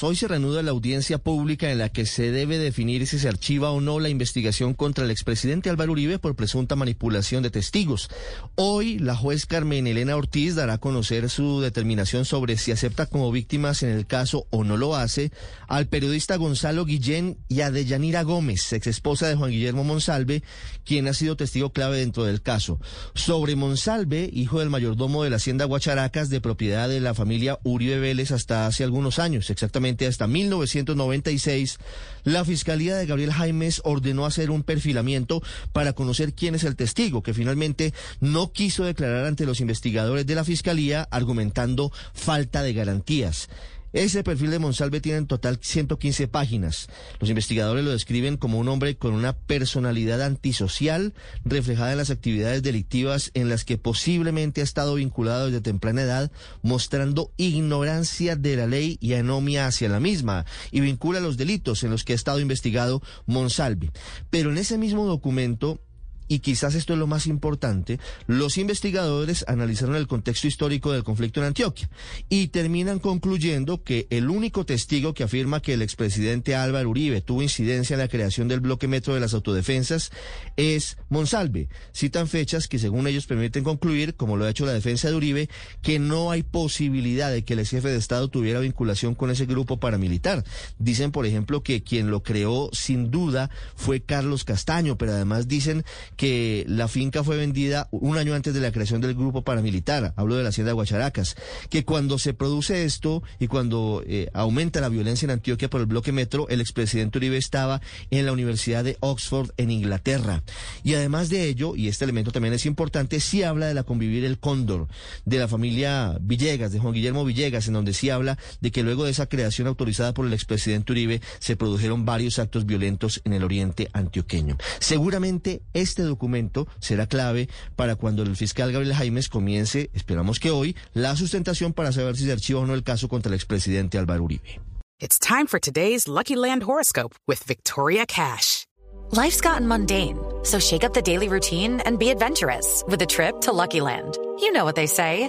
Hoy se reanuda la audiencia pública en la que se debe definir si se archiva o no la investigación contra el expresidente Álvaro Uribe por presunta manipulación de testigos. Hoy la juez Carmen Elena Ortiz dará a conocer su determinación sobre si acepta como víctimas en el caso o no lo hace al periodista Gonzalo Guillén y a Deyanira Gómez, ex esposa de Juan Guillermo Monsalve, quien ha sido testigo clave dentro del caso. Sobre Monsalve, hijo del mayordomo de la hacienda Guacharacas, de propiedad de la familia Uribe Vélez hasta hace algunos años, hasta 1996, la Fiscalía de Gabriel Jaimes ordenó hacer un perfilamiento para conocer quién es el testigo, que finalmente no quiso declarar ante los investigadores de la Fiscalía argumentando falta de garantías. Ese perfil de Monsalve tiene en total 115 páginas. Los investigadores lo describen como un hombre con una personalidad antisocial reflejada en las actividades delictivas en las que posiblemente ha estado vinculado desde temprana edad, mostrando ignorancia de la ley y anomia hacia la misma, y vincula los delitos en los que ha estado investigado Monsalve. Pero en ese mismo documento y quizás esto es lo más importante, los investigadores analizaron el contexto histórico del conflicto en Antioquia y terminan concluyendo que el único testigo que afirma que el expresidente Álvaro Uribe tuvo incidencia en la creación del bloque metro de las autodefensas es Monsalve. Citan fechas que según ellos permiten concluir, como lo ha hecho la defensa de Uribe, que no hay posibilidad de que el jefe de Estado tuviera vinculación con ese grupo paramilitar. Dicen, por ejemplo, que quien lo creó sin duda fue Carlos Castaño, pero además dicen que la finca fue vendida un año antes de la creación del grupo paramilitar, hablo de la hacienda de Guacharacas, que cuando se produce esto y cuando eh, aumenta la violencia en Antioquia por el bloque metro, el expresidente Uribe estaba en la Universidad de Oxford en Inglaterra. Y además de ello, y este elemento también es importante, sí habla de la convivir el cóndor, de la familia Villegas, de Juan Guillermo Villegas, en donde sí habla de que luego de esa creación autorizada por el expresidente Uribe se produjeron varios actos violentos en el oriente antioqueño. Seguramente este documento será clave para cuando el fiscal Gabriel Jaimes comience, esperamos que hoy, la sustentación para saber si se archiva o no el caso contra el expresidente Álvaro Uribe. It's time for today's Lucky Land horoscope with Victoria Cash. Life's gotten mundane, so shake up the daily routine and be adventurous with a trip to Lucky Land. You know what they say.